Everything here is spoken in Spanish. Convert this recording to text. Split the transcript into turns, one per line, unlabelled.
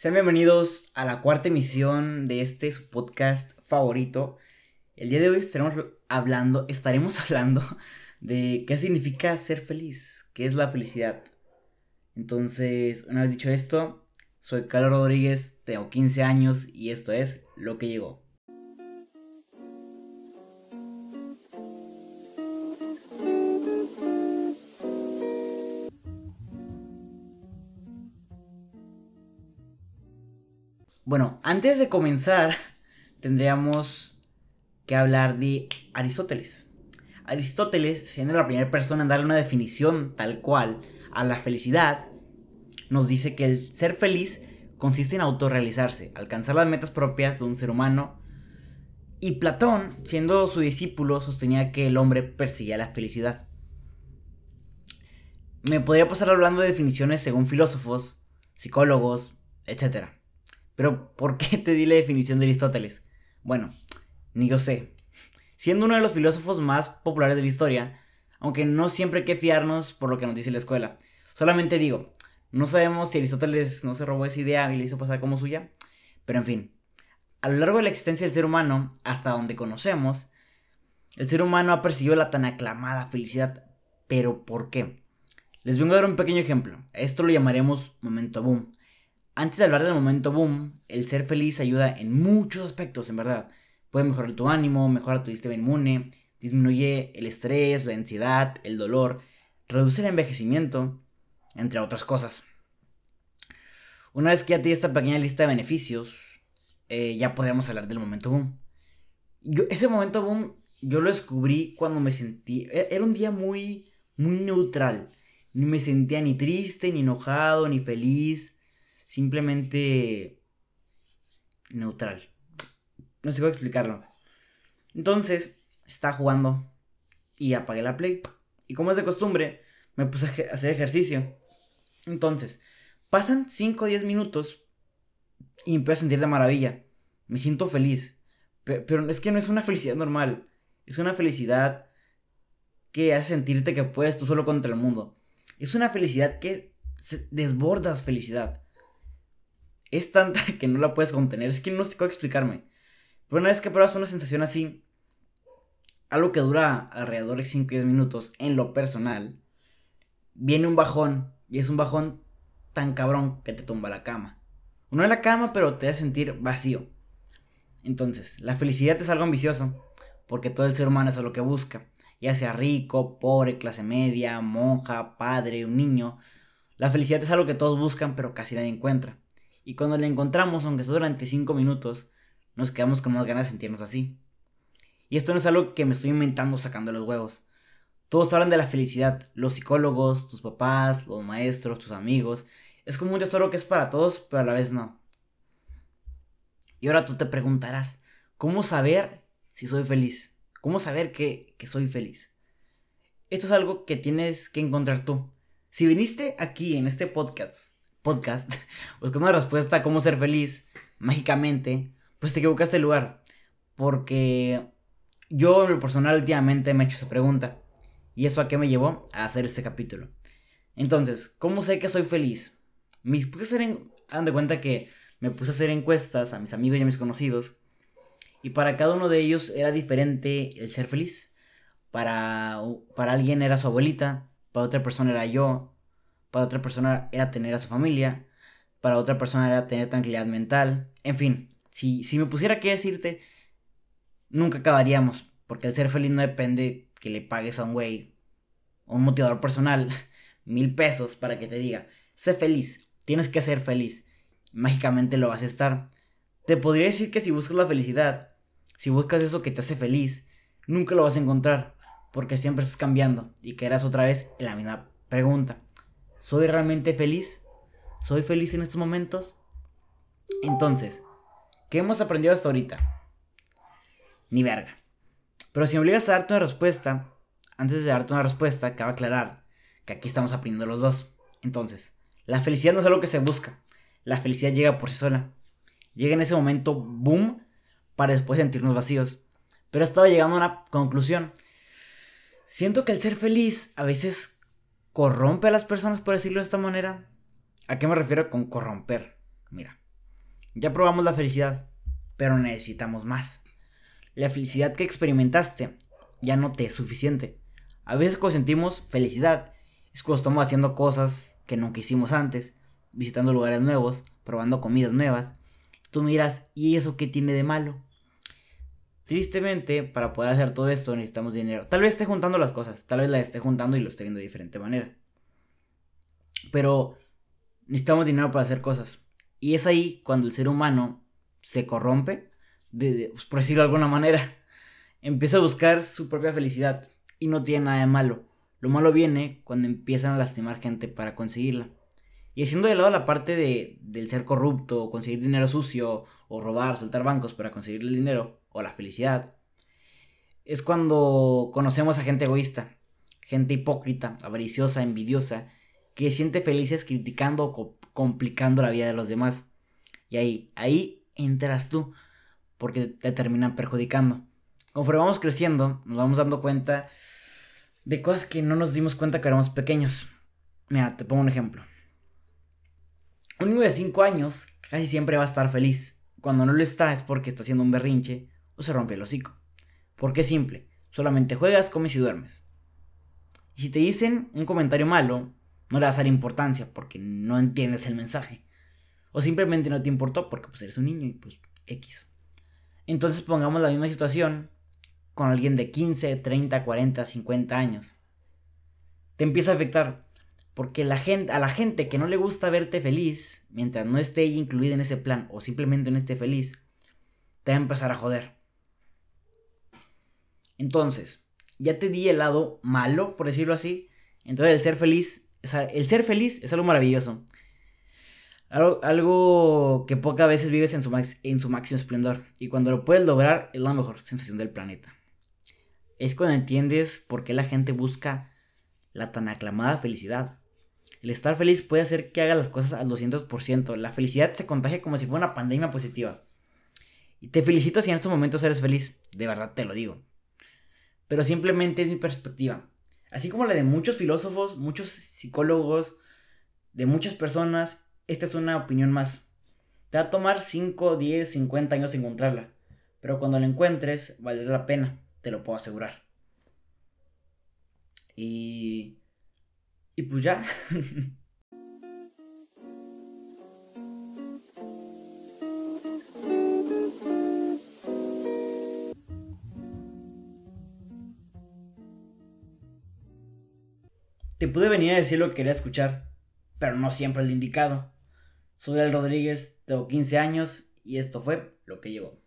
Sean bienvenidos a la cuarta emisión de este su podcast favorito. El día de hoy estaremos hablando, estaremos hablando de qué significa ser feliz, qué es la felicidad. Entonces, una vez dicho esto, soy Carlos Rodríguez, tengo 15 años y esto es Lo que llegó. Bueno, antes de comenzar, tendríamos que hablar de Aristóteles. Aristóteles, siendo la primera persona en darle una definición tal cual a la felicidad, nos dice que el ser feliz consiste en autorrealizarse, alcanzar las metas propias de un ser humano. Y Platón, siendo su discípulo, sostenía que el hombre perseguía la felicidad. Me podría pasar hablando de definiciones según filósofos, psicólogos, etc. Pero, ¿por qué te di la definición de Aristóteles? Bueno, ni yo sé. Siendo uno de los filósofos más populares de la historia, aunque no siempre hay que fiarnos por lo que nos dice la escuela. Solamente digo, no sabemos si Aristóteles no se robó esa idea y le hizo pasar como suya, pero en fin. A lo largo de la existencia del ser humano, hasta donde conocemos, el ser humano ha perseguido la tan aclamada felicidad. ¿Pero por qué? Les vengo a dar un pequeño ejemplo. Esto lo llamaremos momento boom. Antes de hablar del momento boom, el ser feliz ayuda en muchos aspectos, en verdad. Puede mejorar tu ánimo, mejora tu sistema inmune, disminuye el estrés, la ansiedad, el dolor, reduce el envejecimiento, entre otras cosas. Una vez que ya te esta pequeña lista de beneficios, eh, ya podríamos hablar del momento boom. ese momento boom yo lo descubrí cuando me sentí... E, era un día muy, muy neutral. Ni me sentía ni triste, ni enojado, ni feliz simplemente neutral. No sé cómo explicarlo. Entonces, estaba jugando y apagué la play. Y como es de costumbre, me puse a hacer ejercicio. Entonces, pasan 5 o 10 minutos y empiezo a sentir de maravilla. Me siento feliz. Pero, es que no es una felicidad normal. Es una felicidad que hace sentirte que puedes tú solo contra el mundo. Es una felicidad que desbordas felicidad es tanta que no la puedes contener. Es que no sé cómo explicarme. Pero una vez que pruebas una sensación así, algo que dura alrededor de 5 o 10 minutos, en lo personal, viene un bajón. Y es un bajón tan cabrón que te tumba la cama. No en la cama, pero te hace sentir vacío. Entonces, la felicidad es algo ambicioso, porque todo el ser humano es lo que busca. Ya sea rico, pobre, clase media, monja, padre, un niño. La felicidad es algo que todos buscan, pero casi nadie encuentra. Y cuando la encontramos, aunque sea durante 5 minutos, nos quedamos con más ganas de sentirnos así. Y esto no es algo que me estoy inventando sacando los huevos. Todos hablan de la felicidad, los psicólogos, tus papás, los maestros, tus amigos. Es como un tesoro que es para todos, pero a la vez no. Y ahora tú te preguntarás, ¿cómo saber si soy feliz? ¿Cómo saber que, que soy feliz? Esto es algo que tienes que encontrar tú. Si viniste aquí en este podcast podcast, buscando una respuesta a cómo ser feliz mágicamente, pues te equivocaste el lugar. Porque yo en lo personal últimamente me he hecho esa pregunta. ¿Y eso a qué me llevó? A hacer este capítulo. Entonces, ¿cómo sé que soy feliz? Me puse a hacer de cuenta que me puse a hacer encuestas a mis amigos y a mis conocidos. Y para cada uno de ellos era diferente el ser feliz. Para, para alguien era su abuelita, para otra persona era yo, para otra persona era tener a su familia, para otra persona era tener tranquilidad mental, en fin, si, si me pusiera que decirte, nunca acabaríamos, porque el ser feliz no depende que le pagues a un güey, un motivador personal, mil pesos para que te diga, sé feliz, tienes que ser feliz, mágicamente lo vas a estar. Te podría decir que si buscas la felicidad, si buscas eso que te hace feliz, nunca lo vas a encontrar, porque siempre estás cambiando y quedarás otra vez en la misma pregunta. ¿Soy realmente feliz? ¿Soy feliz en estos momentos? Entonces, ¿qué hemos aprendido hasta ahorita? Ni verga. Pero si me obligas a darte una respuesta, antes de darte una respuesta, cabe aclarar que aquí estamos aprendiendo los dos. Entonces, la felicidad no es algo que se busca. La felicidad llega por sí sola. Llega en ese momento, boom, para después sentirnos vacíos. Pero estaba llegando a una conclusión. Siento que el ser feliz a veces corrompe a las personas, por decirlo de esta manera. ¿A qué me refiero con corromper? Mira, Ya probamos la felicidad, pero necesitamos más. La felicidad que experimentaste ya no te es suficiente. A veces cuando sentimos felicidad es cuando estamos haciendo cosas que nunca hicimos antes, visitando lugares nuevos, probando comidas nuevas. Tú miras, ¿y eso qué tiene de malo? Tristemente, para poder hacer todo esto necesitamos dinero. Tal vez esté juntando las cosas, tal vez la esté juntando y lo esté viendo de diferente manera. Pero necesitamos dinero para hacer cosas. Y es ahí cuando el ser humano se corrompe, de, pues, por decirlo de alguna manera. Empieza a buscar su propia felicidad. Y no tiene nada de malo. Lo malo viene cuando empiezan a lastimar gente para conseguirla. Y haciendo de lado la parte de, del ser corrupto, conseguir dinero sucio, o robar, soltar bancos para conseguir el dinero, o la felicidad, es cuando conocemos a gente egoísta, gente hipócrita, avariciosa, envidiosa, que siente felices criticando o complicando la vida de los demás. Y ahí, ahí entras tú, porque te terminan perjudicando. Conforme vamos creciendo, nos vamos dando cuenta de cosas que no nos dimos cuenta que éramos pequeños. Mira, te pongo un ejemplo. Un niño de 5 años casi siempre va a estar feliz. Cuando no lo está es porque está haciendo un berrinche o se rompe el hocico. Porque es simple. Solamente juegas, comes y duermes. Y si te dicen un comentario malo, no le vas a dar importancia porque no entiendes el mensaje. O simplemente no te importó porque pues eres un niño y pues X. Entonces pongamos la misma situación con alguien de 15, 30, 40, 50 años. Te empieza a afectar porque a la gente que no le gusta verte feliz, mientras no esté incluida en ese plan o simplemente no esté feliz, te va a empezar a joder. Entonces, ya te di el lado malo, por decirlo así. Entonces el ser feliz el ser feliz es algo maravilloso. Algo, que pocas veces vives en su, máximo esplendor. Y cuando lo puedes lograr es la mejor sensación del planeta. Es cuando entiendes por qué la gente busca la tan aclamada felicidad. El estar feliz puede hacer que haga las cosas al 200%. La felicidad se contagia como si fuera una pandemia positiva. Y te felicito si en estos momentos eres feliz. De verdad te lo digo. Pero simplemente es mi perspectiva así como la de muchos filósofos, muchos psicólogos, de muchas personas, esta es una opinión más. Te va a tomar 5, 10, 50 años encontrarla, pero cuando la encuentres valdrá la pena, te lo puedo asegurar. Y... Y pues ya. Te pude venir a decir lo que quería escuchar, pero no siempre el indicado. Soy el Rodríguez, tengo 15 años y esto fue lo que llegó.